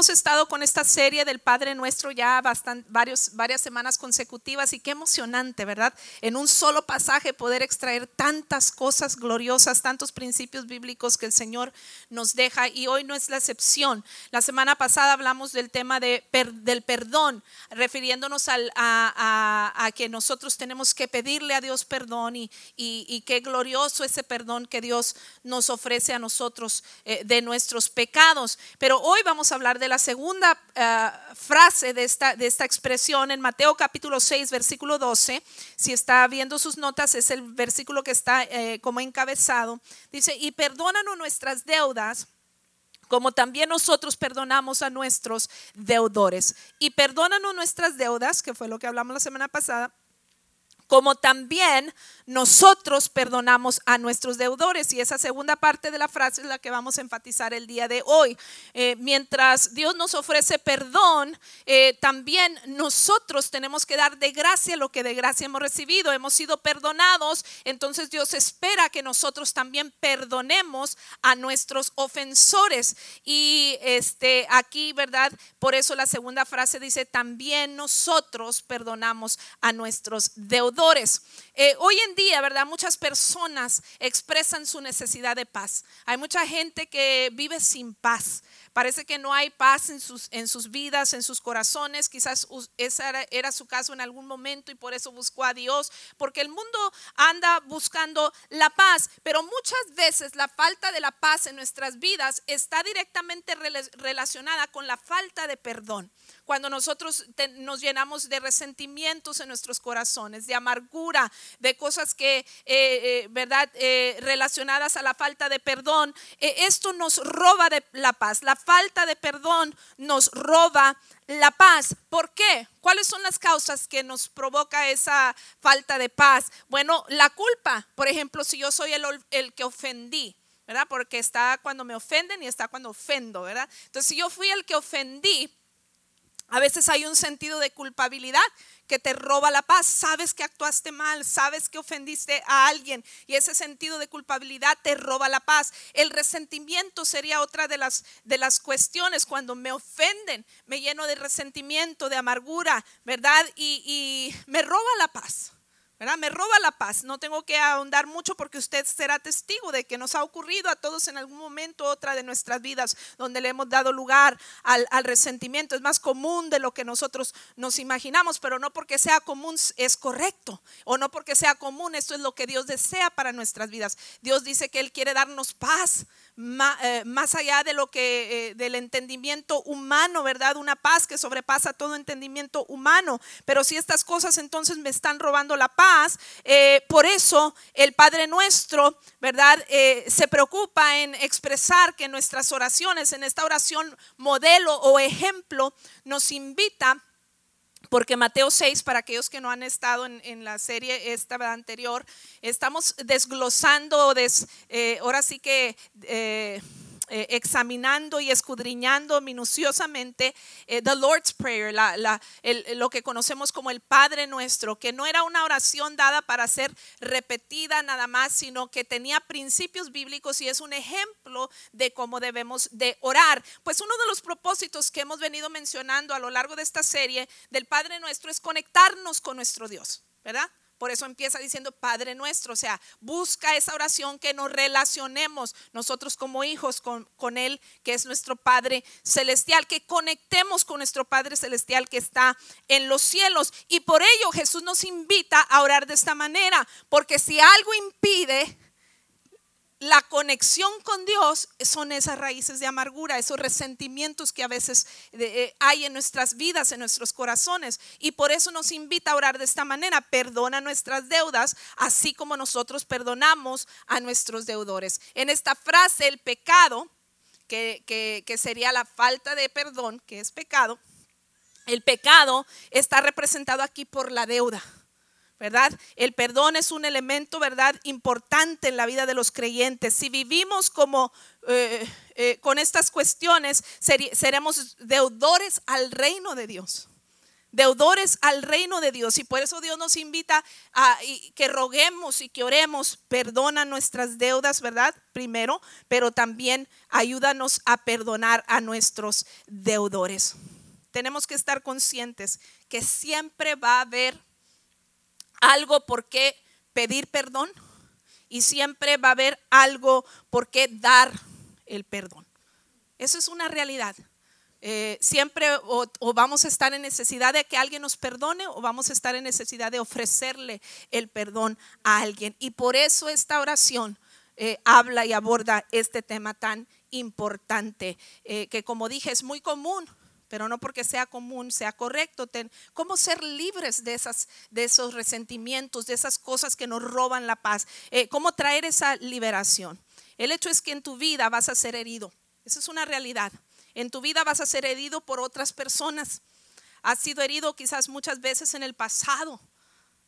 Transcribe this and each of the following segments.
hemos estado con esta serie del Padre Nuestro ya bastante, varias semanas consecutivas y qué emocionante, ¿verdad? En un solo pasaje poder extraer tantas cosas gloriosas, tantos principios bíblicos que el Señor nos deja y hoy no es la excepción. La semana pasada hablamos del tema de, del perdón, refiriéndonos al, a, que nosotros tenemos que pedirle a Dios perdón y, y, qué glorioso ese perdón que Dios nos ofrece a nosotros eh, de nuestros pecados. Pero hoy vamos a hablar de la segunda eh, frase de esta, de esta expresión en Mateo capítulo 6, versículo 12. Si está viendo sus notas, es el versículo que está eh, como encabezado. Dice, y perdónanos nuestras deudas como también nosotros perdonamos a nuestros deudores. Y perdónanos nuestras deudas, que fue lo que hablamos la semana pasada, como también nosotros perdonamos a nuestros deudores. Y esa segunda parte de la frase es la que vamos a enfatizar el día de hoy. Eh, mientras Dios nos ofrece perdón, eh, también nosotros tenemos que dar de gracia lo que de gracia hemos recibido. Hemos sido perdonados, entonces Dios espera que nosotros también perdonemos a nuestros ofensores. Y este aquí, ¿verdad? Por eso la segunda frase dice, también nosotros perdonamos a nuestros deudores. Eh, hoy en día, ¿verdad? Muchas personas expresan su necesidad de paz. Hay mucha gente que vive sin paz. Parece que no hay paz en sus, en sus vidas, en sus corazones. Quizás ese era, era, su caso en algún momento y por eso buscó a Dios, porque el mundo anda buscando la paz, pero muchas veces la falta de la paz en nuestras vidas está directamente relacionada con la falta de perdón cuando nosotros nos llenamos de resentimientos en nuestros corazones, de amargura, de cosas que, eh, eh, ¿verdad?, eh, relacionadas a la falta de perdón, esto nos roba de la paz. La falta de perdón nos roba la paz. ¿Por qué? ¿Cuáles son las causas que nos provoca esa falta de paz? Bueno, la culpa. Por ejemplo, si yo soy el, el que ofendí, ¿verdad? Porque está cuando me ofenden y está cuando ofendo, ¿verdad? Entonces, si yo fui el que ofendí, a veces hay un sentido de culpabilidad que te roba la paz. Sabes que actuaste mal, sabes que ofendiste a alguien y ese sentido de culpabilidad te roba la paz. El resentimiento sería otra de las, de las cuestiones. Cuando me ofenden, me lleno de resentimiento, de amargura, ¿verdad? Y, y me roba la paz. Me roba la paz. No tengo que ahondar mucho porque usted será testigo de que nos ha ocurrido a todos en algún momento otra de nuestras vidas donde le hemos dado lugar al, resentimiento. Es más común de lo que nosotros nos imaginamos, pero no porque sea común es correcto o no porque sea común. Esto es lo que Dios desea para nuestras vidas. Dios dice que Él quiere darnos paz, más allá de lo que eh, del entendimiento humano, ¿verdad? Una paz que sobrepasa todo entendimiento humano. Pero si estas cosas entonces me están robando la paz, eh, por eso el Padre nuestro, ¿verdad? se preocupa en expresar que nuestras oraciones, en esta oración modelo o ejemplo, nos invita porque Mateo 6, para aquellos que no han estado en, la serie esta anterior, estamos desglosando, des, eh, ahora sí que... Eh, eh, examinando y escudriñando minuciosamente eh, the Lord's Prayer, lo que conocemos como el Padre Nuestro, que no era una oración dada para ser repetida nada más, sino que tenía principios bíblicos y es un ejemplo de cómo debemos de orar. Pues uno de los propósitos que hemos venido mencionando a lo largo de esta serie del Padre Nuestro es conectarnos con nuestro Dios, ¿verdad? Por eso empieza diciendo Padre nuestro, o sea, busca esa oración que nos relacionemos nosotros como hijos con, con, Él, que es nuestro Padre celestial, que conectemos con nuestro Padre celestial que está en los cielos. Y por ello Jesús nos invita a orar de esta manera, porque si algo impide la conexión con Dios son esas raíces de amargura, esos resentimientos que a veces eh, hay en nuestras vidas, en nuestros corazones. Y por eso nos invita a orar de esta manera. Perdona nuestras deudas, así como nosotros perdonamos a nuestros deudores. En esta frase, el pecado, que, que sería la falta de perdón, que es pecado, el pecado está representado aquí por la deuda. ¿Verdad? El perdón es un elemento, ¿verdad? Importante en la vida de los creyentes. Si vivimos como eh, eh, con estas cuestiones, seremos deudores al reino de Dios. deudores al reino de Dios. Y por eso Dios nos invita a que roguemos y que oremos, perdona nuestras deudas, ¿verdad? Primero, pero también ayúdanos a perdonar a nuestros deudores. Tenemos que estar conscientes que siempre va a haber algo por qué pedir perdón y siempre va a haber algo por qué dar el perdón. Eso es una realidad. Eh, siempre o, vamos a estar en necesidad de que alguien nos perdone o vamos a estar en necesidad de ofrecerle el perdón a alguien. Y por eso esta oración eh, habla y aborda este tema tan importante, eh, que como dije es muy común, pero no porque sea común, sea correcto. ¿Cómo ser libres de, esas, de esos resentimientos, de esas cosas que nos roban la paz? ¿Cómo traer esa liberación? El hecho es que en tu vida vas a ser herido. Esa es una realidad. En tu vida vas a ser herido por otras personas. Has sido herido quizás muchas veces en el pasado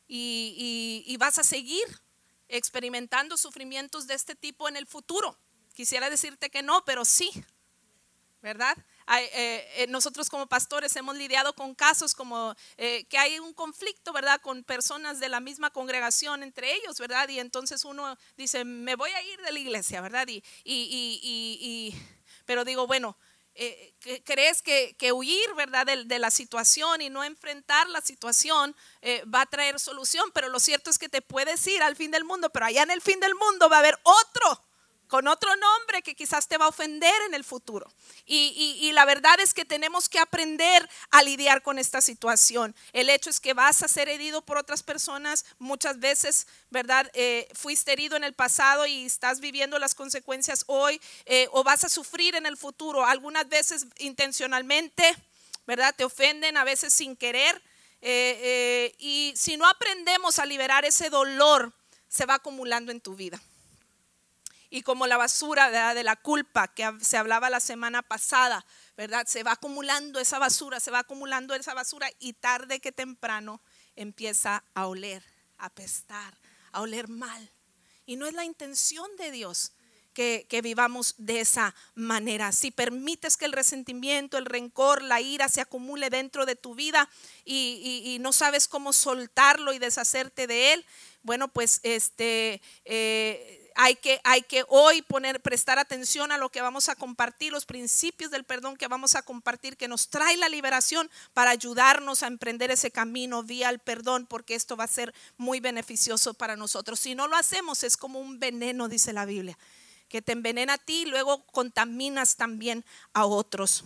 y, vas a seguir experimentando sufrimientos de este tipo en el futuro. Quisiera decirte que no, pero sí, ¿verdad? Eh, eh, nosotros como pastores hemos lidiado con casos como eh, que hay un conflicto, ¿verdad? Con personas de la misma congregación entre ellos, ¿verdad? Y entonces uno dice, me voy a ir de la iglesia, ¿verdad? Y, y pero digo, bueno, eh, crees que, huir, ¿verdad? De, la situación y no enfrentar la situación va a traer solución, pero lo cierto es que te puedes ir al fin del mundo, pero allá en el fin del mundo va a haber otro con otro nombre que quizás te va a ofender en el futuro. Y, la verdad es que tenemos que aprender a lidiar con esta situación. El hecho es que vas a ser herido por otras personas. Muchas veces, ¿verdad? Eh, fuiste herido en el pasado y estás viviendo las consecuencias hoy eh, o vas a sufrir en el futuro. Algunas veces intencionalmente, ¿verdad? Te ofenden, a veces sin querer. Eh, y si no aprendemos a liberar ese dolor, se va acumulando en tu vida y como la basura de la culpa que se hablaba la semana pasada, ¿verdad? Se va acumulando esa basura, se va acumulando esa basura y tarde que temprano empieza a oler, a pestar, a oler mal. Y no es la intención de Dios. Que, vivamos de esa manera. Si permites que el resentimiento, el rencor, la ira se acumule dentro de tu vida y, no sabes cómo soltarlo y deshacerte de él, bueno, pues este, eh, hay que, hay que hoy poner, prestar atención a lo que vamos a compartir, los principios del perdón que vamos a compartir, que nos trae la liberación para ayudarnos a emprender ese camino vía el perdón, porque esto va a ser muy beneficioso para nosotros. Si no lo hacemos, es como un veneno, dice la Biblia, que te envenena a ti y luego contaminas también a otros.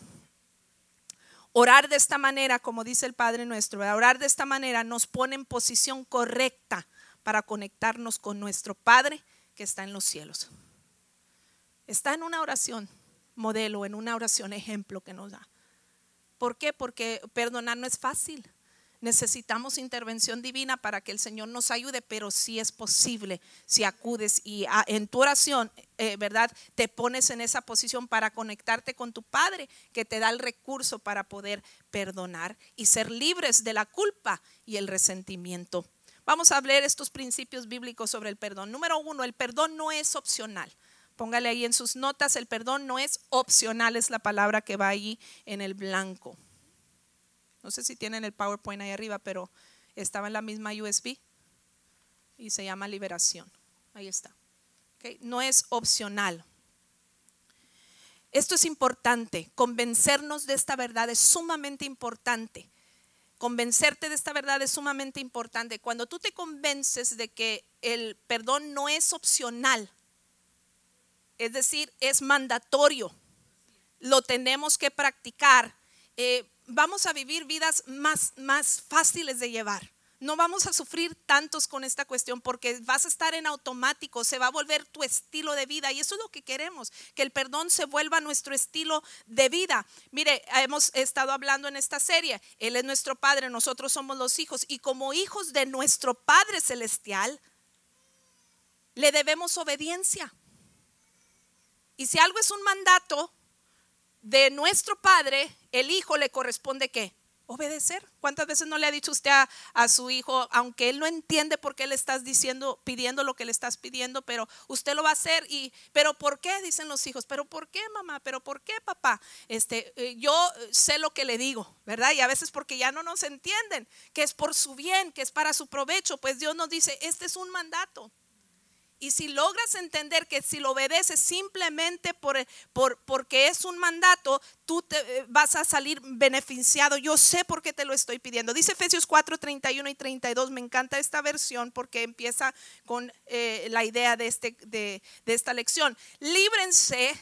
Orar de esta manera, como dice el Padre nuestro, orar de esta manera nos pone en posición correcta para conectarnos con nuestro Padre que está en los cielos. Está en una oración modelo, en una oración ejemplo que nos da. ¿Por qué? Porque perdonar no es fácil. Necesitamos intervención divina para que el Señor nos ayude, pero sí es posible si acudes y en tu oración, eh, ¿verdad? Te pones en esa posición para conectarte con tu Padre, que te da el recurso para poder perdonar y ser libres de la culpa y el resentimiento. Vamos a hablar estos principios bíblicos sobre el perdón. Número uno, el perdón no es opcional. Póngale ahí en sus notas, el perdón no es opcional, es la palabra que va ahí en el blanco. No sé si tienen el PowerPoint ahí arriba, pero estaba en la misma USB y se llama liberación. Ahí está. No es opcional. Esto es importante, convencernos de esta verdad es sumamente importante. Convencerte de esta verdad es sumamente importante. Cuando tú te convences de que el perdón no es opcional, es decir, es mandatorio, lo tenemos que practicar, eh, vamos a vivir vidas más, más fáciles de llevar no vamos a sufrir tantos con esta cuestión porque vas a estar en automático, se va a volver tu estilo de vida y eso es lo que queremos, que el perdón se vuelva nuestro estilo de vida. Mire, hemos estado hablando en esta serie, Él es nuestro Padre, nosotros somos los hijos y como hijos de nuestro Padre Celestial, le debemos obediencia. Y si algo es un mandato de nuestro Padre, el Hijo le corresponde qué? Obedecer. ¿Cuántas veces no le ha dicho usted a, su hijo, aunque él no entiende por qué le estás diciendo, pidiendo lo que le estás pidiendo, pero usted lo va a hacer y, pero ¿por qué? Dicen los hijos, pero ¿por qué mamá? ¿Pero por qué papá? Este, eh, yo sé lo que le digo, ¿verdad? Y a veces porque ya no nos entienden, que es por su bien, que es para su provecho, pues Dios nos dice, este es un mandato. Y si logras entender que si lo obedeces simplemente por, por, porque es un mandato, tú te eh, vas a salir beneficiado. Yo sé por qué te lo estoy pidiendo. Dice Efesios 4, 31 y 32. Me encanta esta versión porque empieza con eh, la idea de, este, de, de esta lección. Líbrense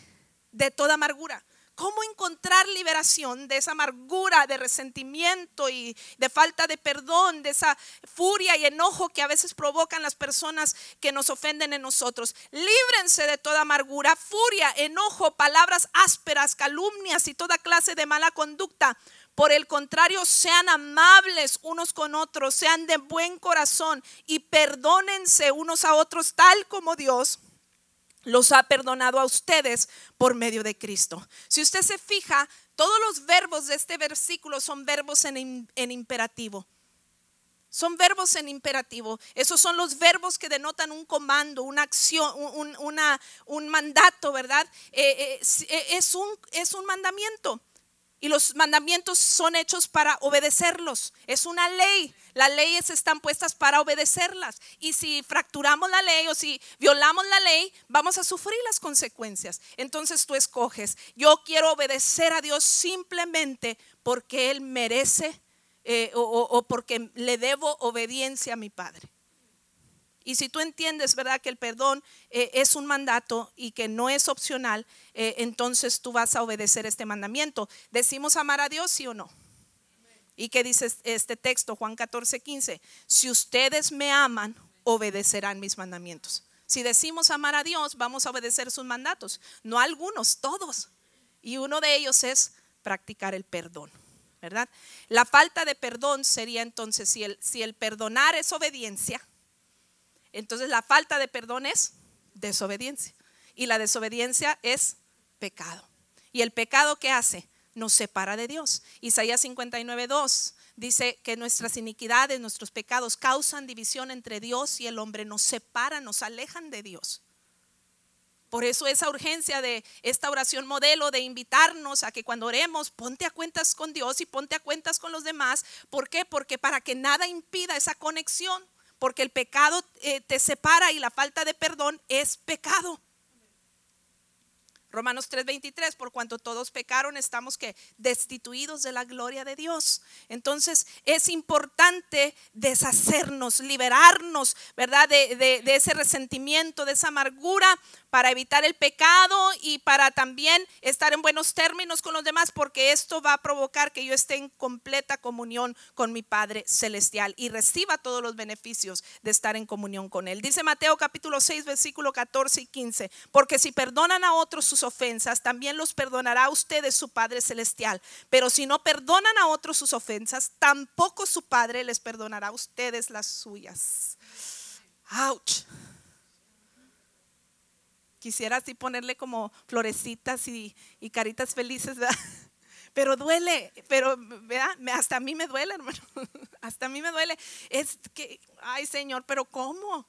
de toda amargura ¿Cómo encontrar liberación de esa amargura, de resentimiento y de falta de perdón, de esa furia y enojo que a veces provocan las personas que nos ofenden en nosotros? Líbrense de toda amargura, furia, enojo, palabras ásperas, calumnias y toda clase de mala conducta. Por el contrario, sean amables unos con otros, sean de buen corazón y perdónense unos a otros tal como Dios los ha perdonado a ustedes por medio de Cristo. Si usted se fija, todos los verbos de este versículo son verbos en, imperativo. Son verbos en imperativo. Esos son los verbos que denotan un comando, una acción, un, mandato, ¿verdad? Eh, eh, eh, es un mandamiento. Y los mandamientos son hechos para obedecerlos. Es una ley. Las leyes están puestas para obedecerlas. Y si fracturamos la ley o si violamos la ley, vamos a sufrir las consecuencias. Entonces tú escoges. Yo quiero obedecer a Dios simplemente porque Él merece eh, o porque le debo obediencia a mi Padre. Y si tú entiendes, ¿verdad?, que el perdón eh, es un mandato y que no es opcional, eh, entonces tú vas a obedecer este mandamiento. ¿Decimos amar a Dios, sí o no? ¿Y qué dice este texto, Juan 14, 15? Si ustedes me aman, obedecerán mis mandamientos. Si decimos amar a Dios, vamos a obedecer sus mandatos. No algunos, todos. Y uno de ellos es practicar el perdón. ¿verdad? La falta de perdón sería entonces, si el, si el perdonar es obediencia, entonces la falta de perdón es desobediencia. Y la desobediencia es pecado. ¿Y el pecado qué hace? Nos separa de Dios. Isaías 59, 2 dice que nuestras iniquidades, nuestros pecados causan división entre Dios y el hombre, nos separan, nos alejan de Dios. Por eso esa urgencia de esta oración modelo de invitarnos a que cuando oremos, ponte a cuentas con Dios y ponte a cuentas con los demás. ¿Por qué? Porque para que nada impida esa conexión porque el pecado eh, te separa y la falta de perdón es pecado. Romanos 3:23, por cuanto todos pecaron, estamos que destituidos de la gloria de Dios. Entonces es importante deshacernos, liberarnos, ¿verdad? De, de, ese resentimiento, de esa amargura, para evitar el pecado y para también estar en buenos términos con los demás, porque esto va a provocar que yo esté en completa comunión con mi Padre Celestial y reciba todos los beneficios de estar en comunión con Él. Dice Mateo capítulo 6, versículo 14 y 15, porque si perdonan a otros sus ofensas, también los perdonará a ustedes su Padre Celestial. Pero si no perdonan a otros sus ofensas, tampoco su Padre les perdonará a ustedes las suyas. Ouch. Quisiera así ponerle como florecitas y, caritas felices, ¿verdad? Pero duele, pero ¿verdad? hasta a mí me duele, hermano. Hasta a mí me duele. Es que, ay Señor, pero ¿cómo?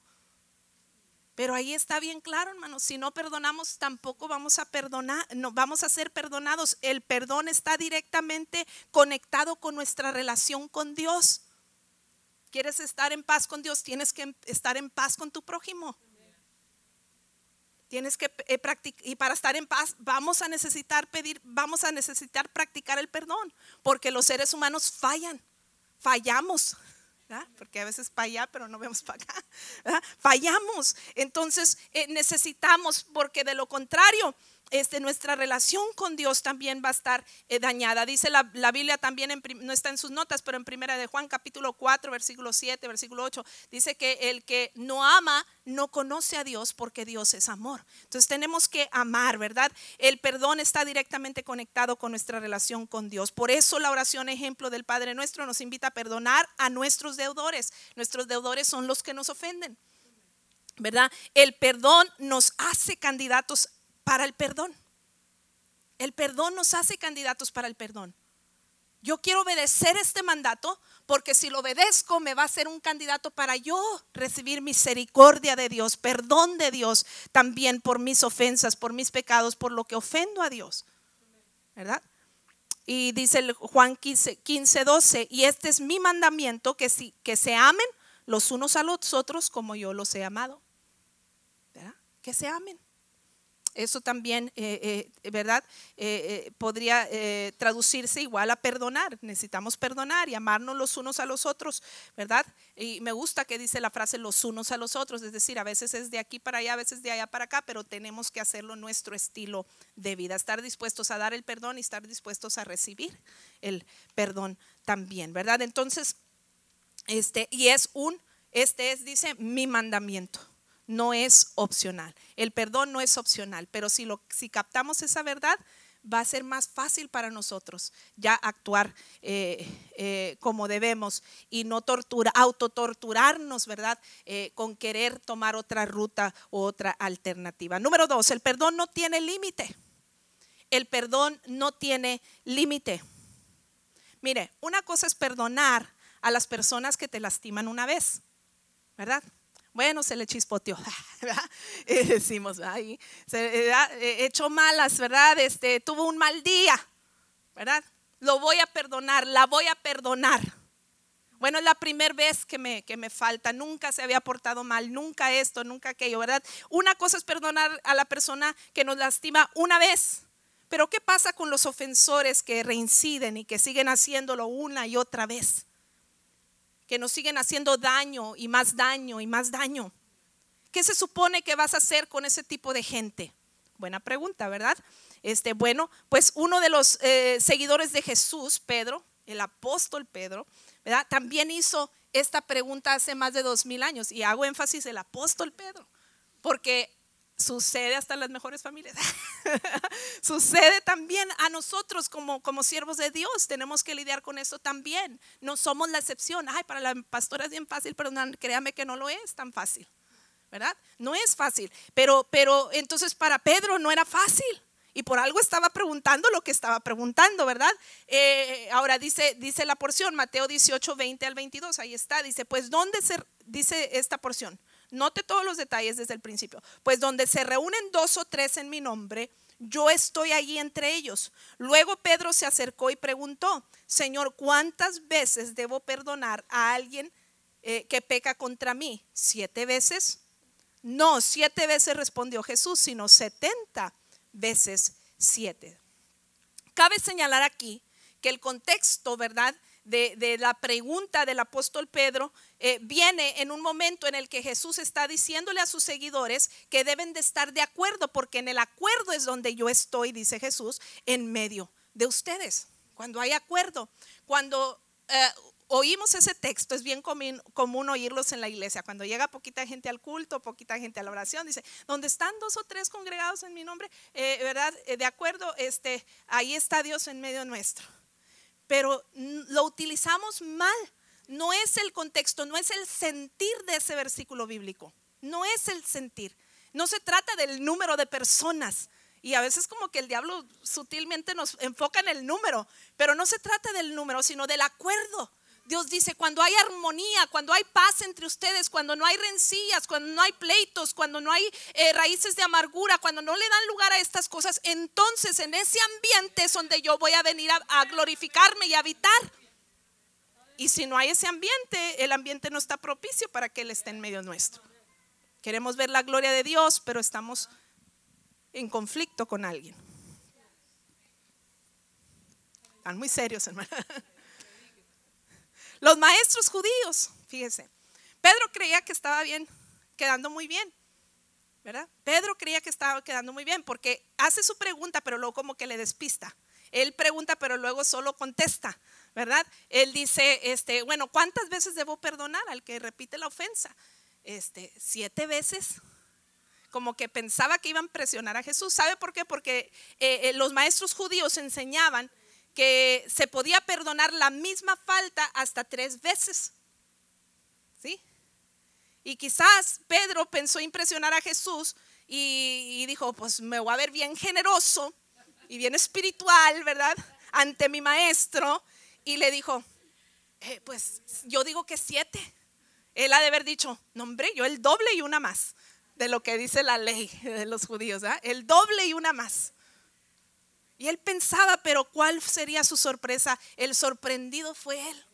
Pero ahí está bien claro, hermano. Si no perdonamos, tampoco vamos a perdonar, no vamos a ser perdonados. El perdón está directamente conectado con nuestra relación con Dios. ¿Quieres estar en paz con Dios? Tienes que estar en paz con tu prójimo. Tienes que eh, practicar, y para estar en paz vamos a necesitar pedir, vamos a necesitar practicar el perdón, porque los seres humanos fallan, fallamos, porque a veces para allá, pero no vemos para acá, fallamos. Entonces eh, necesitamos, porque de lo contrario, este, nuestra relación con Dios también va a estar eh, dañada. Dice la, Biblia también, no está en sus notas, pero en primera de Juan capítulo 4, versículo 7, versículo 8, dice que el que no ama no conoce a Dios porque Dios es amor. Entonces tenemos que amar, ¿verdad? El perdón está directamente conectado con nuestra relación con Dios. Por eso la oración ejemplo del Padre nuestro nos invita a perdonar a nuestros deudores. Nuestros deudores son los que nos ofenden. ¿verdad? El perdón nos hace candidatos para el perdón. El perdón nos hace candidatos para el perdón. Yo quiero obedecer este mandato porque si lo obedezco me va a ser un candidato para yo recibir misericordia de Dios, perdón de Dios también por mis ofensas, por mis pecados, por lo que ofendo a Dios. ¿Verdad? Y dice Juan 15, 15, 12, y este es mi mandamiento, que, si, que se amen los unos a los otros como yo los he amado. ¿Verdad? Que se amen. Eso también, eh, eh, ¿verdad? Eh, podría traducirse igual a perdonar. Necesitamos perdonar y amarnos los unos a los otros, ¿verdad? Y me gusta que dice la frase los unos a los otros, es decir, a veces es de aquí para allá, a veces de allá para acá, pero tenemos que hacerlo nuestro estilo de vida, estar dispuestos a dar el perdón y estar dispuestos a recibir el perdón también, ¿verdad? Entonces, este, y es un, este es, dice, mi mandamiento no es opcional. El perdón no es opcional, pero si, captamos esa verdad, va a ser más fácil para nosotros ya actuar eh, eh, como debemos y no tortura, autotorturarnos, ¿verdad? Eh, con querer tomar otra ruta u otra alternativa. Número dos, el perdón no tiene límite. El perdón no tiene límite. Mire, una cosa es perdonar a las personas que te lastiman una vez, ¿verdad? Bueno, se le chispoteó, Y decimos, ahí, se eh, echó malas, ¿verdad? Este, tuvo un mal día, ¿verdad? Lo voy a perdonar, la voy a perdonar. Bueno, es la primera vez que me, que me falta, nunca se había portado mal, nunca esto, nunca aquello, ¿verdad? Una cosa es perdonar a la persona que nos lastima una vez, pero ¿qué pasa con los ofensores que reinciden y que siguen haciéndolo una y otra vez? Que nos siguen haciendo daño y más daño y más daño. ¿Qué se supone que vas a hacer con ese tipo de gente? Buena pregunta, ¿verdad? Este, bueno, pues uno de los eh, seguidores de Jesús, Pedro, el apóstol Pedro, ¿verdad? También hizo esta pregunta hace más de dos mil años y hago énfasis el apóstol Pedro, porque sucede hasta en las mejores familias. sucede también a nosotros como, como siervos de Dios. Tenemos que lidiar con eso también. No somos la excepción. Ay, para la pastora es bien fácil, pero créame que no lo es tan fácil. ¿Verdad? No es fácil. Pero, pero entonces para Pedro no era fácil. Y por algo estaba preguntando lo que estaba preguntando, ¿verdad? Eh, ahora dice, dice la porción, Mateo 18, 20 al 22, ahí está, dice, pues ¿dónde se, dice esta porción? Note todos los detalles desde el principio. Pues donde se reúnen dos o tres en mi nombre, yo estoy allí entre ellos. Luego Pedro se acercó y preguntó, Señor, ¿cuántas veces debo perdonar a alguien eh, que peca contra mí? ¿Siete veces? No, siete veces respondió Jesús, sino setenta veces siete. Cabe señalar aquí que el contexto, ¿verdad? de, la pregunta del apóstol Pedro eh, viene en un momento en el que Jesús está diciéndole a sus seguidores que deben de estar de acuerdo, porque en el acuerdo es donde yo estoy, dice Jesús, en medio de ustedes. Cuando hay acuerdo, cuando eh, oímos ese texto, es bien común, común, oírlos en la iglesia. Cuando llega poquita gente al culto, poquita gente a la oración, dice, donde están dos o tres congregados en mi nombre, eh, ¿verdad? de acuerdo, este, ahí está Dios en medio nuestro pero lo utilizamos mal. No es el contexto, no es el sentir de ese versículo bíblico. No es el sentir. No se trata del número de personas. Y a veces como que el diablo sutilmente nos enfoca en el número, pero no se trata del número, sino del acuerdo. Dios dice, cuando hay armonía, cuando hay paz entre ustedes, cuando no hay rencillas, cuando no hay pleitos, cuando no hay eh, raíces de amargura, cuando no le dan lugar a estas cosas, entonces en ese ambiente es donde yo voy a venir a, glorificarme y habitar. Y si no hay ese ambiente, el ambiente no está propicio para que Él esté en medio nuestro. Queremos ver la gloria de Dios, pero estamos en conflicto con alguien. Están muy serios, hermano. Los maestros judíos, fíjese, Pedro creía que estaba bien, quedando muy bien, ¿verdad? Pedro creía que estaba quedando muy bien porque hace su pregunta, pero luego como que le despista. Él pregunta, pero luego solo contesta, ¿verdad? Él dice, este, bueno, ¿cuántas veces debo perdonar al que repite la ofensa? Este, siete veces. Como que pensaba que iban a presionar a Jesús. ¿Sabe por qué? Porque eh, eh, los maestros judíos enseñaban que se podía perdonar la misma falta hasta tres veces. ¿Sí? Y quizás Pedro pensó impresionar a Jesús y, dijo, pues me voy a ver bien generoso y bien espiritual, ¿verdad? Ante mi maestro. Y le dijo, eh, pues yo digo que siete. Él ha de haber dicho, no hombre, yo el doble y una más de lo que dice la ley de los judíos, el doble y una más. Y él pensaba, pero ¿cuál sería su sorpresa? El sorprendido fue él.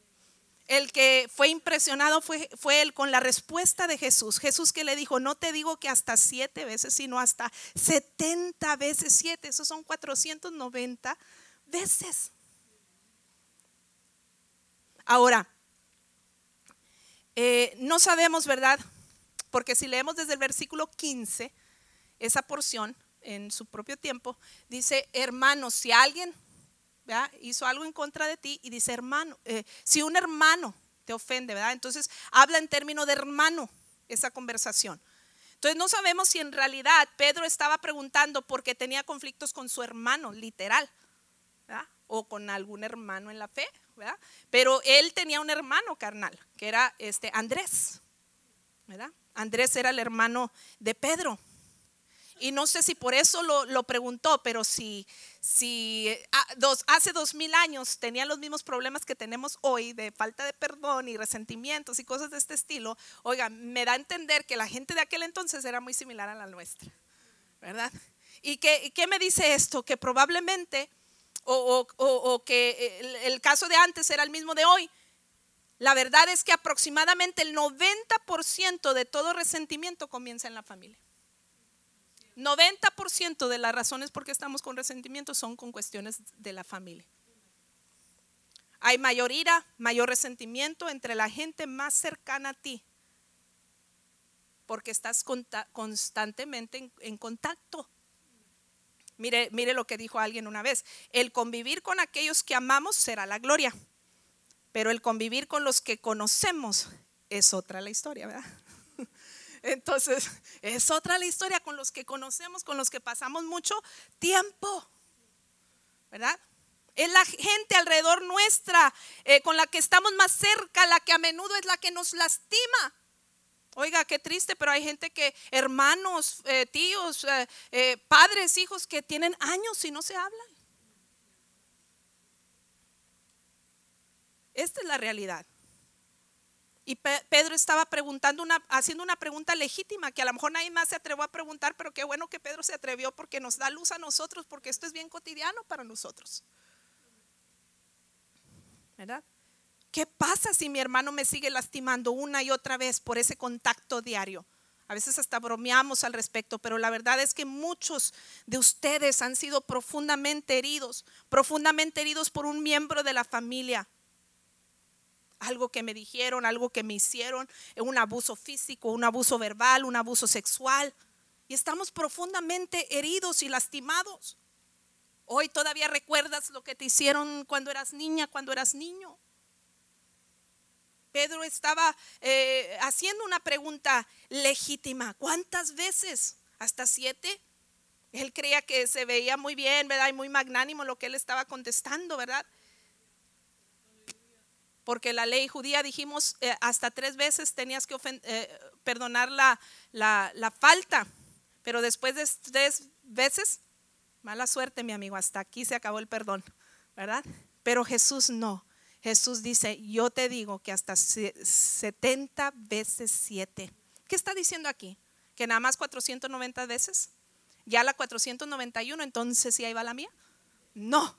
El que fue impresionado fue, fue él con la respuesta de Jesús. Jesús que le dijo, no te digo que hasta siete veces, sino hasta setenta veces siete. Esos son 490 veces. Ahora, eh, no sabemos, ¿verdad? Porque si leemos desde el versículo 15, esa porción en su propio tiempo, dice, hermano, si alguien hizo algo en contra de ti y dice, hermano, eh, si un hermano te ofende, ¿verdad? Entonces habla en términos de hermano esa conversación. Entonces no sabemos si en realidad Pedro estaba preguntando porque tenía conflictos con su hermano, literal, o con algún hermano en la fe, ¿verdad? Pero él tenía un hermano carnal, que era este Andrés, ¿verdad? Andrés era el hermano de Pedro. Y no sé si por eso lo, preguntó, pero si, si ah, dos, hace dos mil años tenía los mismos problemas que tenemos hoy de falta de perdón y resentimientos y cosas de este estilo, oiga, me da a entender que la gente de aquel entonces era muy similar a la nuestra, ¿verdad? ¿Y qué, qué me dice esto? Que probablemente, o, que el, el caso de antes era el mismo de hoy, la verdad es que aproximadamente el 90% de todo resentimiento comienza en la familia. 90% de las razones por qué estamos con resentimiento son con cuestiones de la familia. Hay mayor ira, mayor resentimiento entre la gente más cercana a ti, porque estás constantemente en, contacto. Mire, mire lo que dijo alguien una vez, el convivir con aquellos que amamos será la gloria, pero el convivir con los que conocemos es otra la historia, ¿verdad? Entonces, es otra la historia con los que conocemos, con los que pasamos mucho tiempo, ¿verdad? Es la gente alrededor nuestra, eh, con la que estamos más cerca, la que a menudo es la que nos lastima. Oiga, qué triste, pero hay gente que, hermanos, eh, tíos, eh, padres, hijos, que tienen años y no se hablan. Esta es la realidad. Y Pedro estaba preguntando una, haciendo una pregunta legítima que a lo mejor nadie más se atrevió a preguntar, pero qué bueno que Pedro se atrevió porque nos da luz a nosotros, porque esto es bien cotidiano para nosotros. ¿Verdad? ¿Qué pasa si mi hermano me sigue lastimando una y otra vez por ese contacto diario? A veces hasta bromeamos al respecto, pero la verdad es que muchos de ustedes han sido profundamente heridos, profundamente heridos por un miembro de la familia algo que me dijeron, algo que me hicieron, un abuso físico, un abuso verbal, un abuso sexual. Y estamos profundamente heridos y lastimados. Hoy todavía recuerdas lo que te hicieron cuando eras niña, cuando eras niño. Pedro estaba eh, haciendo una pregunta legítima. ¿Cuántas veces? ¿Hasta siete? Él creía que se veía muy bien, ¿verdad? Y muy magnánimo lo que él estaba contestando, ¿verdad? porque la ley judía dijimos eh, hasta tres veces tenías que eh, perdonar la, la, falta, pero después de tres veces, mala suerte mi amigo, hasta aquí se acabó el perdón, ¿verdad? Pero Jesús no. Jesús dice, yo te digo que hasta 70 veces 7. ¿Qué está diciendo aquí? ¿Que nada más 490 veces? ¿Ya la 491 entonces sí ahí va la mía? No,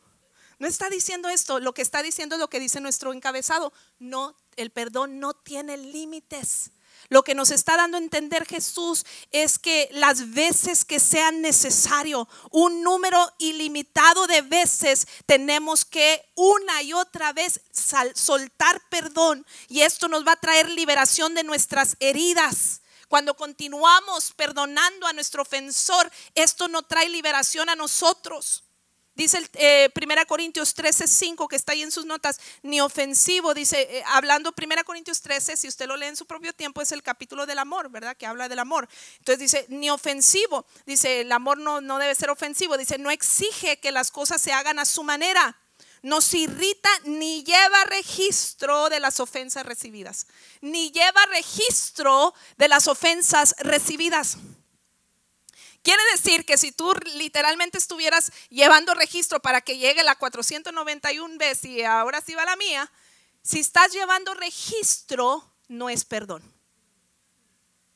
no está diciendo esto, lo que está diciendo es lo que dice nuestro encabezado. No, el perdón no tiene límites. Lo que nos está dando a entender Jesús es que las veces que sean necesario, un número ilimitado de veces, tenemos que una y otra vez soltar perdón. Y esto nos va a traer liberación de nuestras heridas. Cuando continuamos perdonando a nuestro ofensor, esto no trae liberación a nosotros. Dice eh, 1 Corintios 13, 5, que está ahí en sus notas, ni ofensivo, dice, eh, hablando 1 Corintios 13, si usted lo lee en su propio tiempo, es el capítulo del amor, ¿verdad? Que habla del amor. Entonces dice, ni ofensivo, dice, el amor no, no debe ser ofensivo, dice, no exige que las cosas se hagan a su manera, no se irrita ni lleva registro de las ofensas recibidas, ni lleva registro de las ofensas recibidas. Quiere decir que si tú literalmente estuvieras llevando registro para que llegue la 491 veces y ahora sí va la mía, si estás llevando registro, no es perdón.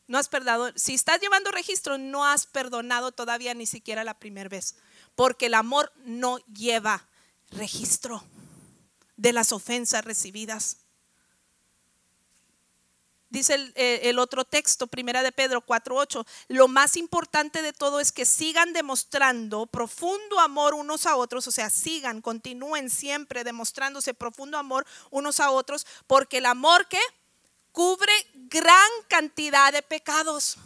No has perdonado. Si estás llevando registro, no has perdonado todavía ni siquiera la primera vez. Porque el amor no lleva registro de las ofensas recibidas. Dice el, eh, otro texto, primera de Pedro 4.8, lo más importante de todo es que sigan demostrando profundo amor unos a otros, o sea, sigan, continúen siempre demostrándose profundo amor unos a otros, porque el amor que cubre gran cantidad de pecados.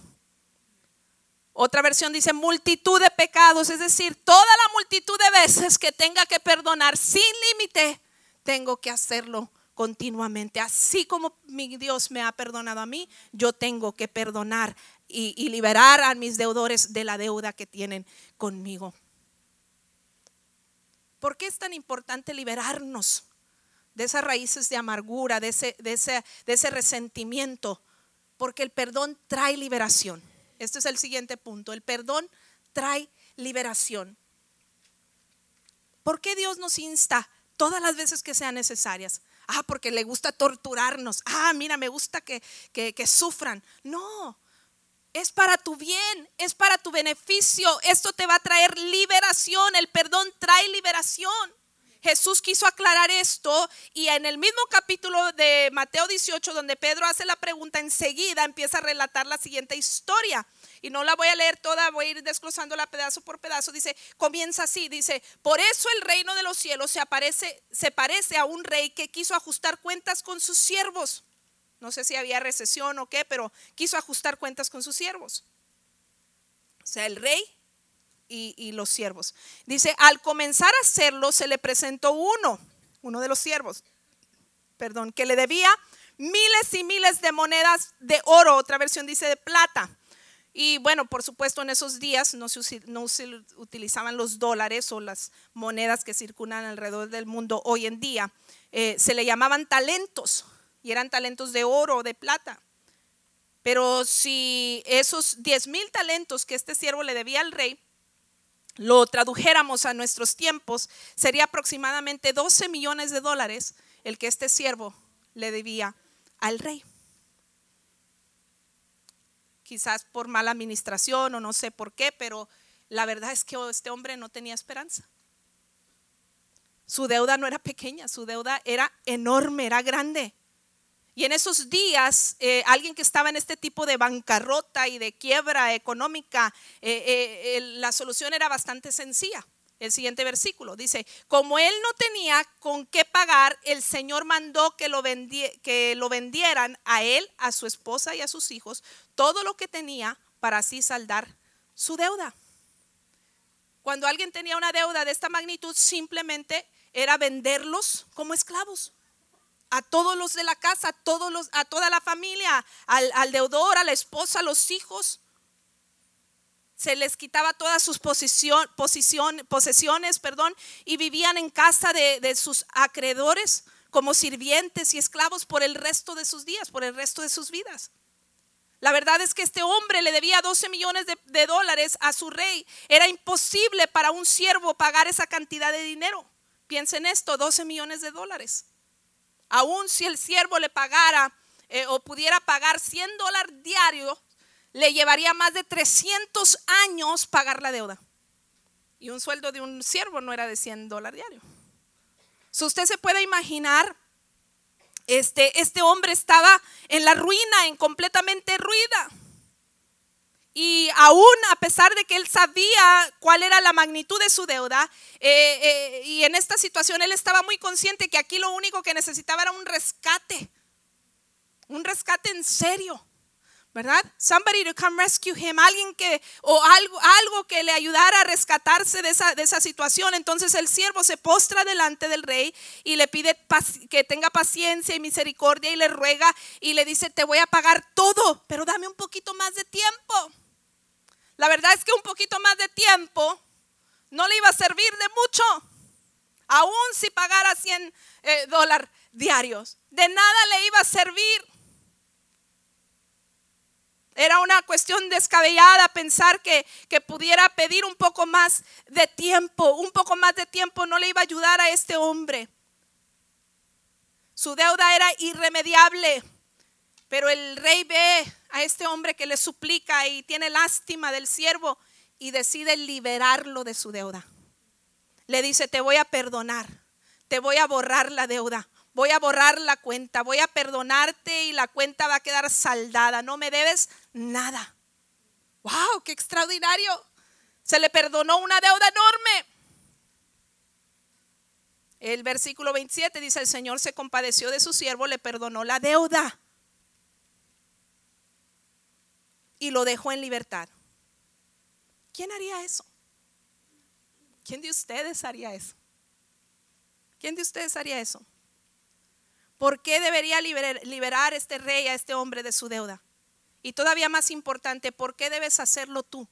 Otra versión dice multitud de pecados, es decir, toda la multitud de veces que tenga que perdonar sin límite, tengo que hacerlo continuamente. Así como mi Dios me ha perdonado a mí, yo tengo que perdonar y, liberar a mis deudores de la deuda que tienen conmigo. ¿Por qué es tan importante liberarnos? de esas raíces de amargura, de ese, de ese resentimiento, porque el perdón trae liberación. Este es el siguiente punto, el perdón trae liberación. ¿Por qué Dios nos insta todas las veces que sean necesarias? Ah, porque le gusta torturarnos. Ah, mira, me gusta que, que, que sufran. No, es para tu bien, es para tu beneficio. Esto te va a traer liberación. El perdón trae liberación. Jesús quiso aclarar esto y en el mismo capítulo de Mateo 18, donde Pedro hace la pregunta, enseguida empieza a relatar la siguiente historia. Y no la voy a leer toda, voy a ir desglosándola pedazo por pedazo. Dice, comienza así, dice, por eso el reino de los cielos se, aparece, se parece a un rey que quiso ajustar cuentas con sus siervos. No sé si había recesión o qué, pero quiso ajustar cuentas con sus siervos. O sea, el rey y, los siervos. Dice, al comenzar a hacerlo, se le presentó uno, uno de los siervos, perdón, que le debía miles y miles de monedas de oro, otra versión dice de plata. Y bueno, por supuesto en esos días no se, no se, utilizaban los dólares o las monedas que circulan alrededor del mundo hoy en día. Eh, se le llamaban talentos y eran talentos de oro o de plata. Pero si esos 10 mil talentos que este siervo le debía al rey lo tradujéramos a nuestros tiempos, sería aproximadamente 12 millones de dólares el que este siervo le debía al rey. Quizás por mala administración o no sé por qué, pero la verdad es que este hombre no tenía esperanza. Su deuda no era pequeña, su deuda era enorme, era grande. Y en esos días, eh, alguien que estaba en este tipo de bancarrota y de quiebra económica, eh, eh, la solución era bastante sencilla. El siguiente versículo dice, como él no tenía con qué pagar, el Señor mandó que lo, que lo vendieran a él, a su esposa y a sus hijos, todo lo que tenía para así saldar su deuda. Cuando alguien tenía una deuda de esta magnitud, simplemente era venderlos como esclavos a todos los de la casa, a, todos los, a toda la familia, al, deudor, a la esposa, a los hijos. Se les quitaba todas sus posesiones perdón, y vivían en casa de, de sus acreedores como sirvientes y esclavos por el resto de sus días, por el resto de sus vidas. La verdad es que este hombre le debía 12 millones de, de, dólares a su rey. Era imposible para un siervo pagar esa cantidad de dinero. Piensen esto, 12 millones de dólares. Aún si el siervo le pagara eh, o pudiera pagar 100 dólares diarios, le llevaría más de 300 años pagar la deuda. Y un sueldo de un siervo no era de 100 dólares diarios. Si usted se puede imaginar, este, este hombre estaba en la ruina, en completamente ruida. Y aún a pesar de que él sabía cuál era la magnitud de su deuda, eh, eh, y en esta situación él estaba muy consciente que aquí lo único que necesitaba era un rescate, un rescate en serio, ¿verdad? Somebody to come rescue him, alguien que, o algo, algo que le ayudara a rescatarse de esa, de esa situación. Entonces el siervo se postra delante del rey y le pide que tenga paciencia y misericordia y le ruega y le dice, te voy a pagar todo, pero dame un poquito más de tiempo. La verdad es que un poquito más de tiempo no le iba a servir de mucho, aún si pagara 100 eh, dólares diarios. De nada le iba a servir. Era una cuestión descabellada pensar que, que, pudiera pedir un poco más de tiempo. Un poco más de tiempo no le iba a ayudar a este hombre. Su deuda era irremediable. Pero el rey ve a este hombre que le suplica y tiene lástima del siervo y decide liberarlo de su deuda. Le dice, te voy a perdonar, te voy a borrar la deuda, voy a borrar la cuenta, voy a perdonarte y la cuenta va a quedar saldada, no me debes nada. ¡Wow! ¡Qué extraordinario! Se le perdonó una deuda enorme. El versículo 27 dice, el Señor se compadeció de su siervo, le perdonó la deuda. Y lo dejó en libertad. ¿Quién haría eso? ¿Quién de ustedes haría eso? ¿Quién de ustedes haría eso? ¿Por qué debería liberar, este rey a este hombre de su deuda? Y todavía más importante, ¿por qué debes hacerlo tú?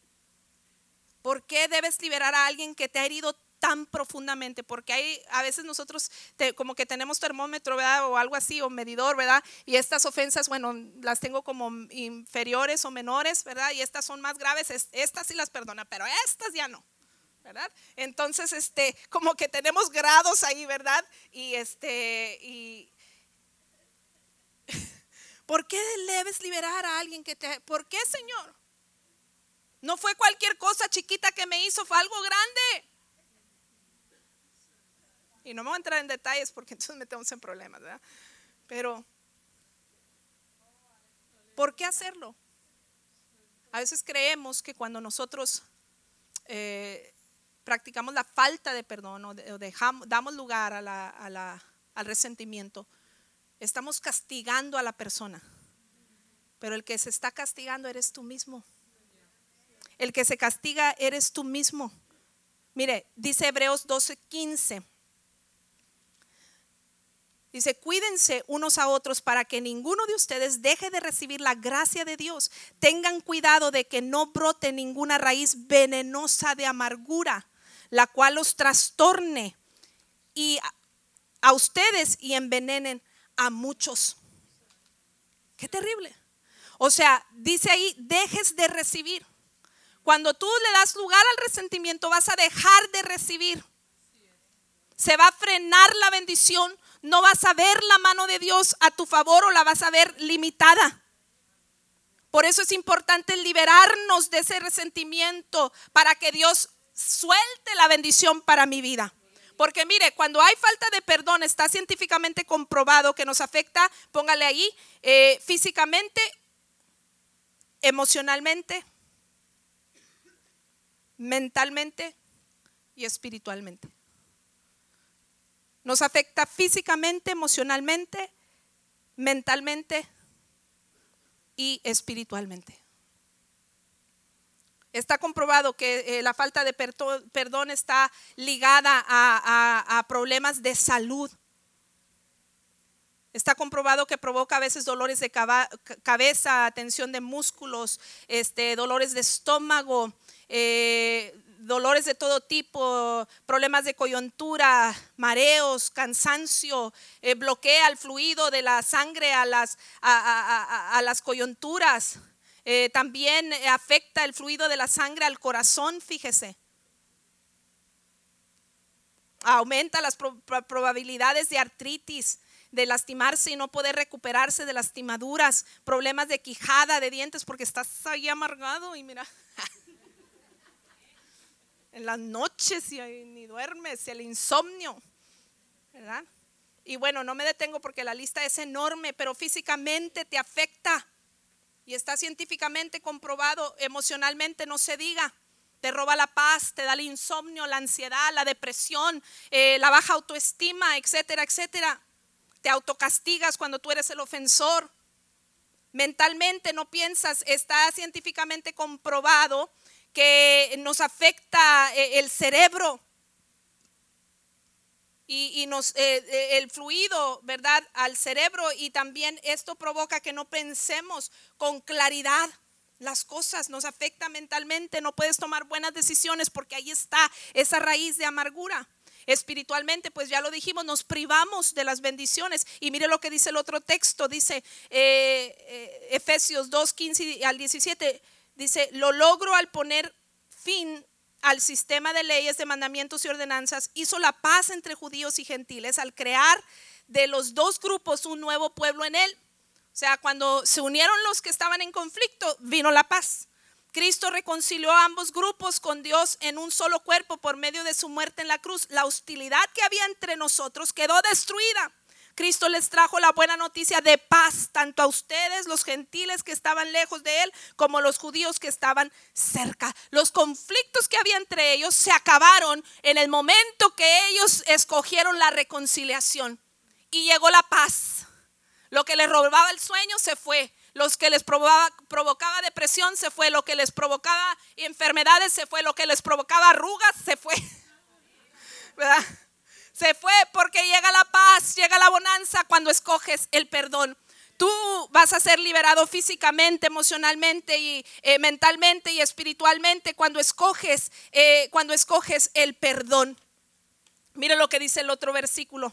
¿Por qué debes liberar a alguien que te ha herido tan profundamente, porque hay a veces nosotros como que tenemos termómetro, ¿verdad? O algo así, o medidor, ¿verdad? Y estas ofensas, bueno, las tengo como inferiores o menores, ¿verdad? Y estas son más graves, estas sí las perdona, pero estas ya no. ¿verdad? Entonces, este, como que tenemos grados ahí, ¿verdad? Y este, y ¿por qué debes liberar a alguien que te, ¿por qué, Señor? No fue cualquier cosa chiquita que me hizo, fue algo grande. Y no me voy a entrar en detalles porque entonces metemos en problemas, ¿verdad? Pero, ¿por qué hacerlo? A veces creemos que cuando nosotros eh, practicamos la falta de perdón o, dejamos, damos lugar al resentimiento, estamos castigando a la persona. Pero el que se está castigando eres tú mismo. El que se castiga eres tú mismo. Mire, dice Hebreos 12:15. Dice, cuídense unos a otros para que ninguno de ustedes deje de recibir la gracia de Dios. Tengan cuidado de que no brote ninguna raíz venenosa de amargura, la cual los trastorne y a ustedes y envenenen a muchos. Qué terrible. O sea, dice ahí, dejes de recibir. Cuando tú le das lugar al resentimiento, vas a dejar de recibir. Se va a frenar la bendición no vas a ver la mano de Dios a tu favor o la vas a ver limitada. Por eso es importante liberarnos de ese resentimiento para que Dios suelte la bendición para mi vida. Porque mire, cuando hay falta de perdón, está científicamente comprobado que nos afecta, póngale ahí, eh, físicamente, emocionalmente, mentalmente y espiritualmente. Nos afecta físicamente, emocionalmente, mentalmente y espiritualmente. Está comprobado que eh, la falta de perdón está ligada a, problemas de salud. Está comprobado que provoca a veces dolores de cabeza, tensión de músculos, este, dolores de estómago, eh, dolores de todo tipo, problemas de coyuntura, mareos, cansancio, eh, bloquea el fluido de la sangre a las, a, las coyunturas. Eh, también afecta el fluido de la sangre al corazón, fíjese. Aumenta las probabilidades de artritis, de lastimarse y no poder recuperarse de lastimaduras, problemas de quijada, de dientes, porque estás ahí amargado y mira. en las noches y ni duermes, el insomnio, ¿verdad? Y bueno, no me detengo porque la lista es enorme, pero físicamente te afecta y está científicamente comprobado, emocionalmente no se diga. Te roba la paz, te da el insomnio, la ansiedad, la depresión, eh, la baja autoestima, etcétera, etcétera. Te autocastigas cuando tú eres el ofensor. Mentalmente no piensas, está científicamente comprobado que nos afecta eh, el cerebro y, nos, eh, eh, el fluido, ¿verdad? Al cerebro y también esto provoca que no pensemos con claridad las cosas, nos afecta mentalmente, no puedes tomar buenas decisiones porque ahí está esa raíz de amargura. Espiritualmente, pues ya lo dijimos, nos privamos de las bendiciones. Y mire lo que dice el otro texto, dice Efesios 2, 15 al 17, dice, lo logro al poner fin al sistema de leyes, de mandamientos y ordenanzas, hizo la paz entre judíos y gentiles al crear de los dos grupos un nuevo pueblo en él. O sea, cuando se unieron los que estaban en conflicto, vino la paz. Cristo reconcilió a ambos grupos con Dios en un solo cuerpo por medio de su muerte en la cruz. La hostilidad que había entre nosotros quedó destruida. Cristo les trajo la buena noticia de paz, tanto a ustedes, los gentiles que estaban lejos de Él, como los judíos que estaban cerca. Los conflictos que había entre ellos se acabaron en el momento que ellos escogieron la reconciliación. Y llegó la paz. Lo que les robaba el sueño se fue. Los que les provocaba, provocaba depresión se fue. Lo que les provocaba enfermedades se fue. Lo que les provocaba arrugas se fue. ¿Verdad? Se fue porque llega la paz, llega la bonanza cuando escoges el perdón. Tú vas a ser liberado físicamente, emocionalmente y eh, mentalmente y espiritualmente cuando escoges, eh, cuando escoges el perdón. Mire lo que dice el otro versículo.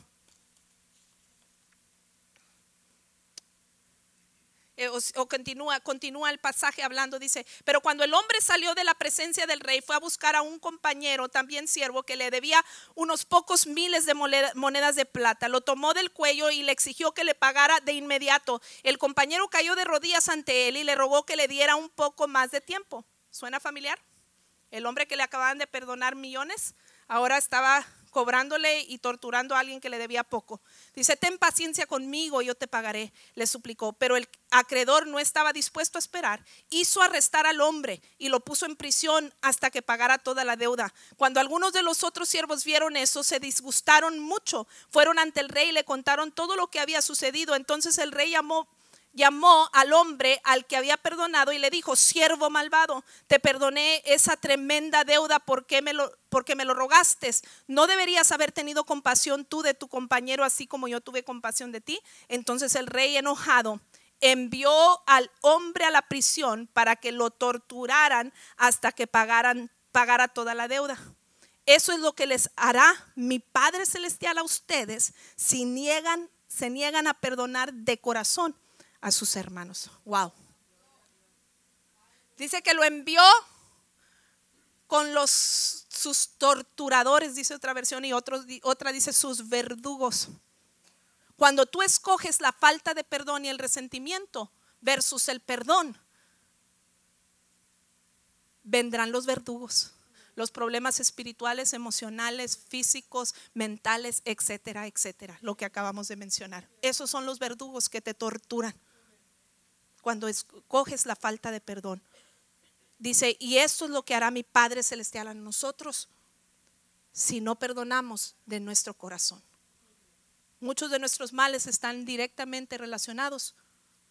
Eh, o, continúa, continúa el pasaje hablando, dice, pero cuando el hombre salió de la presencia del rey, fue a buscar a un compañero, también siervo, que le debía unos pocos miles de monedas de plata. Lo tomó del cuello y le exigió que le pagara de inmediato. El compañero cayó de rodillas ante él y le rogó que le diera un poco más de tiempo. ¿Suena familiar? El hombre que le acababan de perdonar millones, ahora estaba cobrándole y torturando a alguien que le debía poco. Dice, ten paciencia conmigo, yo te pagaré, le suplicó. Pero el acreedor no estaba dispuesto a esperar. Hizo arrestar al hombre y lo puso en prisión hasta que pagara toda la deuda. Cuando algunos de los otros siervos vieron eso, se disgustaron mucho. Fueron ante el rey y le contaron todo lo que había sucedido. Entonces el rey llamó llamó al hombre al que había perdonado y le dijo, siervo malvado, te perdoné esa tremenda deuda porque me lo, porque me lo rogaste. ¿No deberías haber tenido compasión tú de tu compañero así como yo tuve compasión de ti? Entonces el rey enojado envió al hombre a la prisión para que lo torturaran hasta que pagaran, pagara toda la deuda. Eso es lo que les hará mi Padre Celestial a ustedes si niegan, se niegan a perdonar de corazón a sus hermanos. Wow. Dice que lo envió con los sus torturadores, dice otra versión, y otra dice sus verdugos. Cuando tú escoges la falta de perdón y el resentimiento versus el perdón, vendrán los verdugos, los problemas espirituales, emocionales, físicos, mentales, etcétera, etcétera, lo que acabamos de mencionar. Esos son los verdugos que te torturan cuando escoges la falta de perdón. Dice, y esto es lo que hará mi Padre Celestial a nosotros si no perdonamos de nuestro corazón. Muchos de nuestros males están directamente relacionados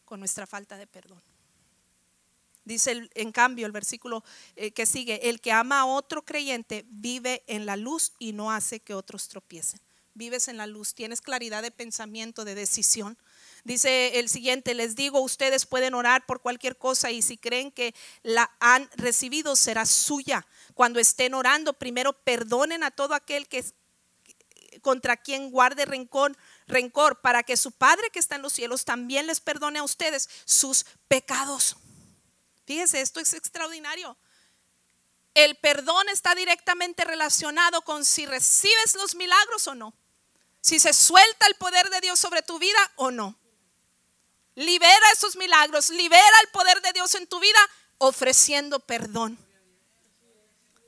con nuestra falta de perdón. Dice en cambio el versículo eh, que sigue, el que ama a otro creyente vive en la luz y no hace que otros tropiecen. Vives en la luz, tienes claridad de pensamiento, de decisión. Dice el siguiente, les digo, ustedes pueden orar por cualquier cosa y si creen que la han recibido será suya. Cuando estén orando, primero perdonen a todo aquel que contra quien guarde rencor, rencor, para que su Padre que está en los cielos también les perdone a ustedes sus pecados. Fíjese, esto es extraordinario. El perdón está directamente relacionado con si recibes los milagros o no. Si se suelta el poder de Dios sobre tu vida o no. Libera esos milagros, libera el poder de Dios en tu vida ofreciendo perdón.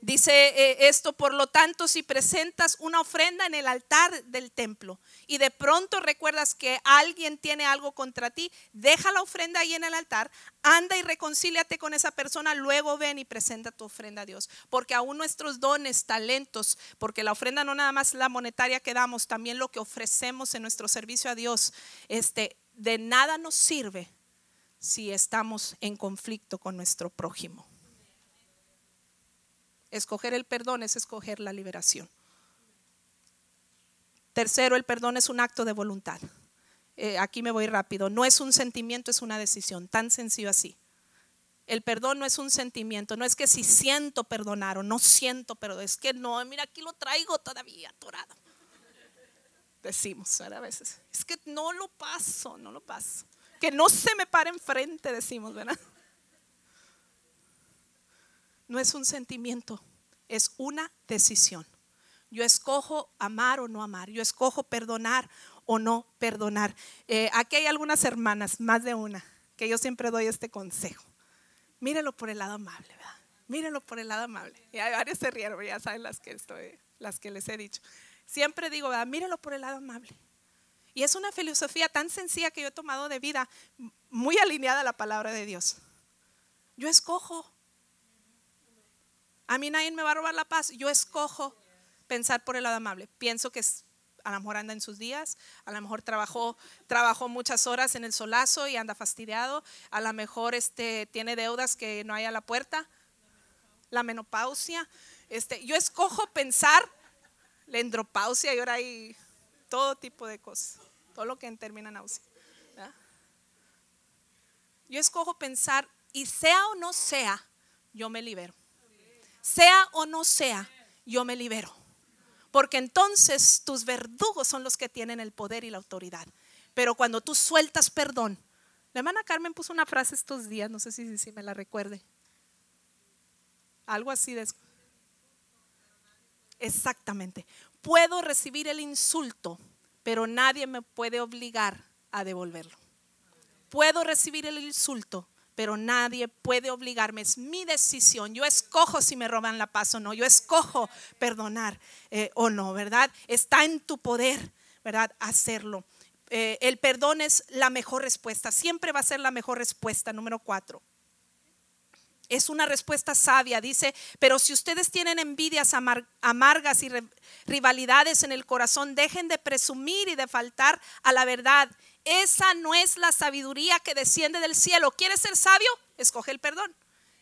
Dice eh, esto, por lo tanto, si presentas una ofrenda en el altar del templo y de pronto recuerdas que alguien tiene algo contra ti, deja la ofrenda ahí en el altar, anda y reconcíliate con esa persona, luego ven y presenta tu ofrenda a Dios. Porque aún nuestros dones, talentos, porque la ofrenda no nada más la monetaria que damos, también lo que ofrecemos en nuestro servicio a Dios, este, de nada nos sirve si estamos en conflicto con nuestro prójimo. Escoger el perdón es escoger la liberación. Tercero, el perdón es un acto de voluntad. Eh, aquí me voy rápido. No es un sentimiento, es una decisión. Tan sencillo así. El perdón no es un sentimiento, no es que si siento perdonar o no siento, pero es que no, mira, aquí lo traigo todavía atorado. Decimos a veces, es que no lo paso, no lo paso. Que no se me pare enfrente, decimos, ¿verdad? No es un sentimiento, es una decisión. Yo escojo amar o no amar, yo escojo perdonar o no perdonar. Eh, aquí hay algunas hermanas, más de una, que yo siempre doy este consejo. Mírelo por el lado amable, ¿verdad? Mírelo por el lado amable. Y hay varios se rieron, ya saben las que, estoy, las que les he dicho. Siempre digo, ¿verdad? Mírelo por el lado amable. Y es una filosofía tan sencilla que yo he tomado de vida, muy alineada a la palabra de Dios. Yo escojo. A mí nadie me va a robar la paz. Yo escojo pensar por el lado amable. Pienso que a lo mejor anda en sus días, a lo mejor trabajó, trabajó muchas horas en el solazo y anda fastidiado, a lo mejor este, tiene deudas que no hay a la puerta, la menopausia. Este, yo escojo pensar la endropausia y ahora hay todo tipo de cosas, todo lo que termina náusea. Yo escojo pensar y sea o no sea, yo me libero. Sea o no sea, yo me libero porque entonces tus verdugos son los que tienen el poder y la autoridad. Pero cuando tú sueltas perdón, la hermana Carmen puso una frase estos días, no sé si, si me la recuerde. Algo así de... Exactamente. Puedo recibir el insulto, pero nadie me puede obligar a devolverlo. Puedo recibir el insulto, pero nadie puede obligarme. Es mi decisión. Yo escojo si me roban la paz o no. Yo escojo perdonar eh, o no, ¿verdad? Está en tu poder, ¿verdad? Hacerlo. Eh, el perdón es la mejor respuesta. Siempre va a ser la mejor respuesta. Número cuatro. Es una respuesta sabia, dice, pero si ustedes tienen envidias amargas y rivalidades en el corazón, dejen de presumir y de faltar a la verdad esa no es la sabiduría que desciende del cielo. ¿Quieres ser sabio? Escoge el perdón.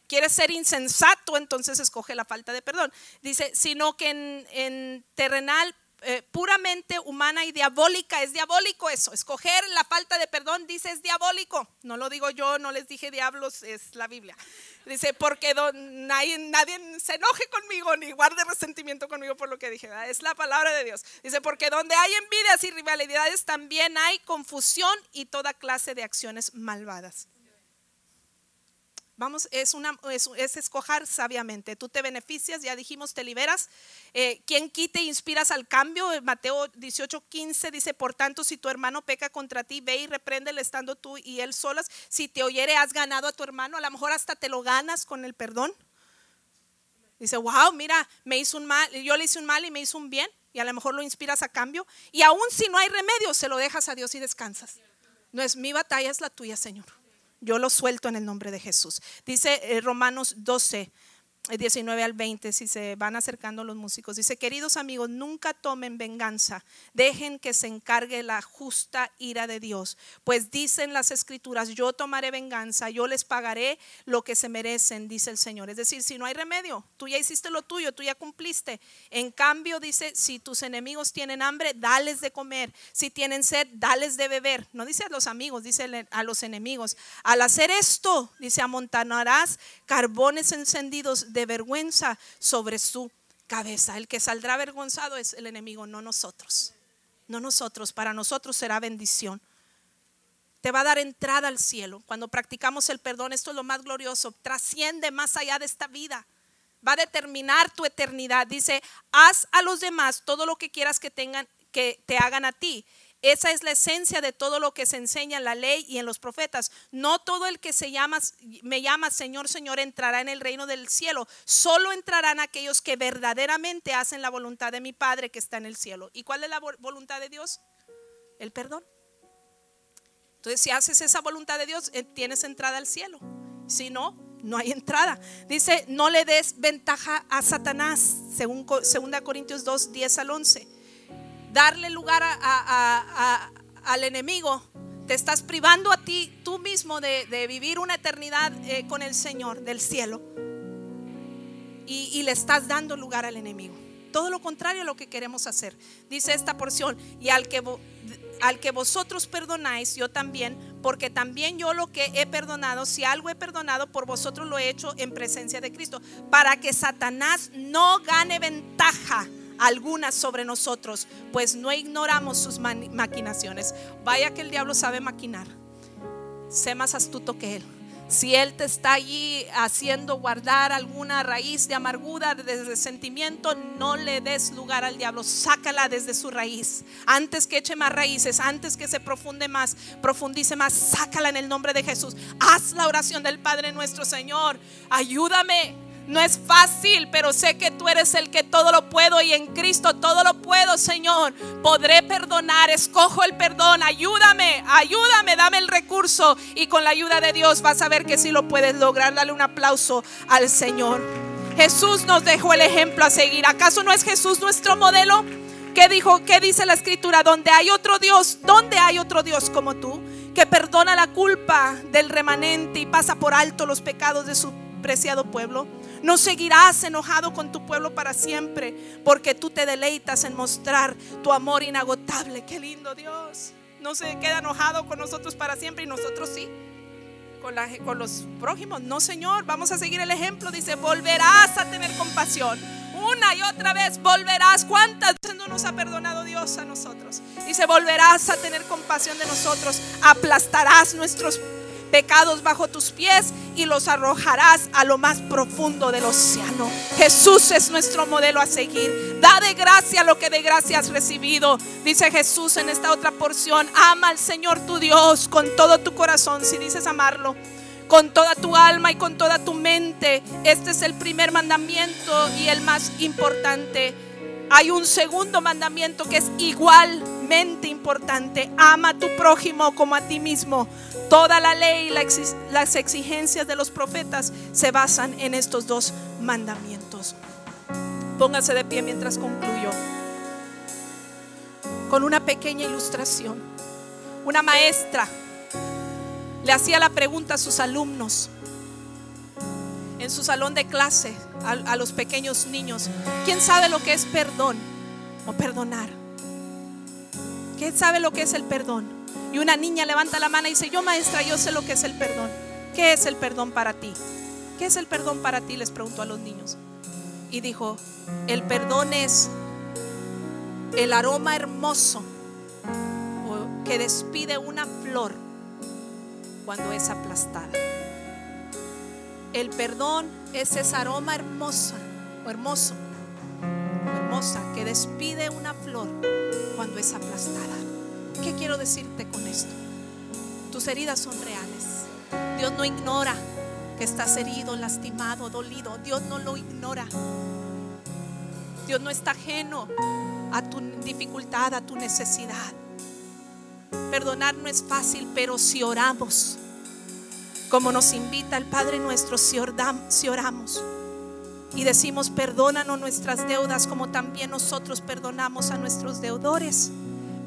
¿Quieres ser insensato? Entonces escoge la falta de perdón. Dice, sino que en, terrenal eh, puramente humana y diabólica. Es diabólico eso. Escoger la falta de perdón, dice, es diabólico. No lo digo yo, no les dije diablos, es la Biblia. Dice, porque nadie, nadie, se enoje conmigo ni guarde resentimiento conmigo por lo que dije. Es la palabra de Dios. Dice, porque donde hay envidias y rivalidades también hay confusión y toda clase de acciones malvadas. Vamos, es, una, es, escoger sabiamente. Tú te beneficias, ya dijimos, te liberas. Eh, quien quite inspiras al cambio. Mateo 18, 15 dice, por tanto, si tu hermano peca contra ti, ve y repréndele estando tú y él solas. Si te oyere, has ganado a tu hermano. A lo mejor hasta te lo ganas con el perdón. Dice, wow, mira, me hizo un mal, yo le hice un mal y me hizo un bien. Y a lo mejor lo inspiras a cambio. Y aún si no hay remedio, se lo dejas a Dios y descansas. No es mi batalla, es la tuya, Señor. Yo lo suelto en el nombre de Jesús. Dice eh, Romanos 12, 19 al 20, si se van acercando los músicos. Dice, queridos amigos, nunca tomen venganza, dejen que se encargue la justa ira de Dios, pues dicen las escrituras, yo tomaré venganza, yo les pagaré lo que se merecen, dice el Señor. Es decir, si no hay remedio, tú ya hiciste lo tuyo, tú ya cumpliste. En cambio, dice, si tus enemigos tienen hambre, dales de comer, si tienen sed, dales de beber. No dice a los amigos, dice a los enemigos. Al hacer esto, dice, amontonarás carbones encendidos de vergüenza sobre su cabeza. El que saldrá avergonzado es el enemigo, no nosotros. No nosotros, para nosotros será bendición. Te va a dar entrada al cielo. Cuando practicamos el perdón, esto es lo más glorioso, trasciende más allá de esta vida. Va a determinar tu eternidad. Dice, haz a los demás todo lo que quieras que tengan que te hagan a ti esa es la esencia de todo lo que se enseña en la ley y en los profetas. No todo el que se llama, me llama Señor, Señor entrará en el reino del cielo. Solo entrarán aquellos que verdaderamente hacen la voluntad de mi Padre que está en el cielo. ¿Y cuál es la voluntad de Dios? El perdón. Entonces, si haces esa voluntad de Dios, eh, tienes entrada al cielo. Si no, no hay entrada. Dice, no le des ventaja a Satanás, según 2 Corintios 2, 10 al 11 darle lugar al enemigo, te estás privando a ti, tú mismo, de, vivir una eternidad eh, con el Señor del cielo. Y, le estás dando lugar al enemigo. Todo lo contrario a lo que queremos hacer. Dice esta porción, y al que, al que vosotros perdonáis, yo también porque también yo lo que he perdonado, si algo he perdonado, por vosotros lo he hecho en presencia de Cristo, para que Satanás no gane ventaja alguna sobre nosotros, pues no ignoramos sus maquinaciones. Vaya que el diablo sabe maquinar. Sé más astuto que él. Si Él te está allí haciendo guardar alguna raíz de amargura, de sentimiento, no le des lugar al diablo. Sácala desde su raíz. Antes que eche más raíces, antes que se profunde más, profundice más, sácala en el nombre de Jesús. Haz la oración del Padre nuestro Señor. Ayúdame no es fácil, pero sé que tú eres el que todo lo puedo y en Cristo todo lo puedo, Señor. Podré perdonar, escojo el perdón. Ayúdame, ayúdame, dame el recurso y con la ayuda de Dios vas a ver que si lo puedes lograr. Dale un aplauso al Señor. Jesús nos dejó el ejemplo a seguir. ¿Acaso no es Jesús nuestro modelo? ¿Qué dijo? ¿Qué dice la escritura? Donde hay otro Dios, donde hay otro Dios como tú, que perdona la culpa del remanente y pasa por alto los pecados de su preciado pueblo. No seguirás enojado con tu pueblo para siempre, porque tú te deleitas en mostrar tu amor inagotable. Qué lindo Dios. No se queda enojado con nosotros para siempre y nosotros sí. Con, con los prójimos. No, Señor, vamos a seguir el ejemplo. Dice, volverás a tener compasión. Una y otra vez volverás. ¿Cuántas veces no nos ha perdonado Dios a nosotros? Dice, volverás a tener compasión de nosotros. Aplastarás nuestros pecados bajo tus pies y los arrojarás a lo más profundo del océano. Jesús es nuestro modelo a seguir. Da de gracia lo que de gracia has recibido. Dice Jesús en esta otra porción, ama al Señor tu Dios con todo tu corazón, si dices amarlo, con toda tu alma y con toda tu mente. Este es el primer mandamiento y el más importante. Hay un segundo mandamiento que es igualmente importante. Ama a tu prójimo como a ti mismo. Toda la ley y las exigencias de los profetas se basan en estos dos mandamientos. Póngase de pie mientras concluyo. Con una pequeña ilustración. Una maestra le hacía la pregunta a sus alumnos en su salón de clase a, a, los pequeños niños. ¿Quién sabe lo que es perdón o perdonar? ¿Quién sabe lo que es el perdón? Y una niña levanta la mano y dice, yo maestra, yo sé lo que es el perdón. ¿Qué es el perdón para ti? ¿Qué es el perdón para ti? Les preguntó a los niños. Y dijo, el perdón es el aroma hermoso que despide una flor cuando es aplastada. El perdón es ese aroma hermoso o hermoso, hermosa, que despide una flor cuando es aplastada. ¿Qué quiero decirte con esto? Tus heridas son reales. Dios no ignora que estás herido, lastimado, dolido. Dios no lo ignora. Dios no está ajeno a tu dificultad, a tu necesidad. Perdonar no es fácil, pero si oramos, como nos invita el Padre nuestro, si oramos y decimos, perdónanos nuestras deudas como también nosotros perdonamos a nuestros deudores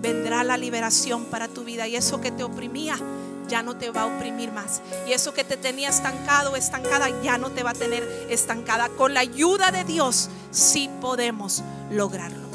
vendrá la liberación para tu vida y eso que te oprimía ya no te va a oprimir más. Y eso que te tenía estancado, estancada, ya no te va a tener estancada. Con la ayuda de Dios sí podemos lograrlo.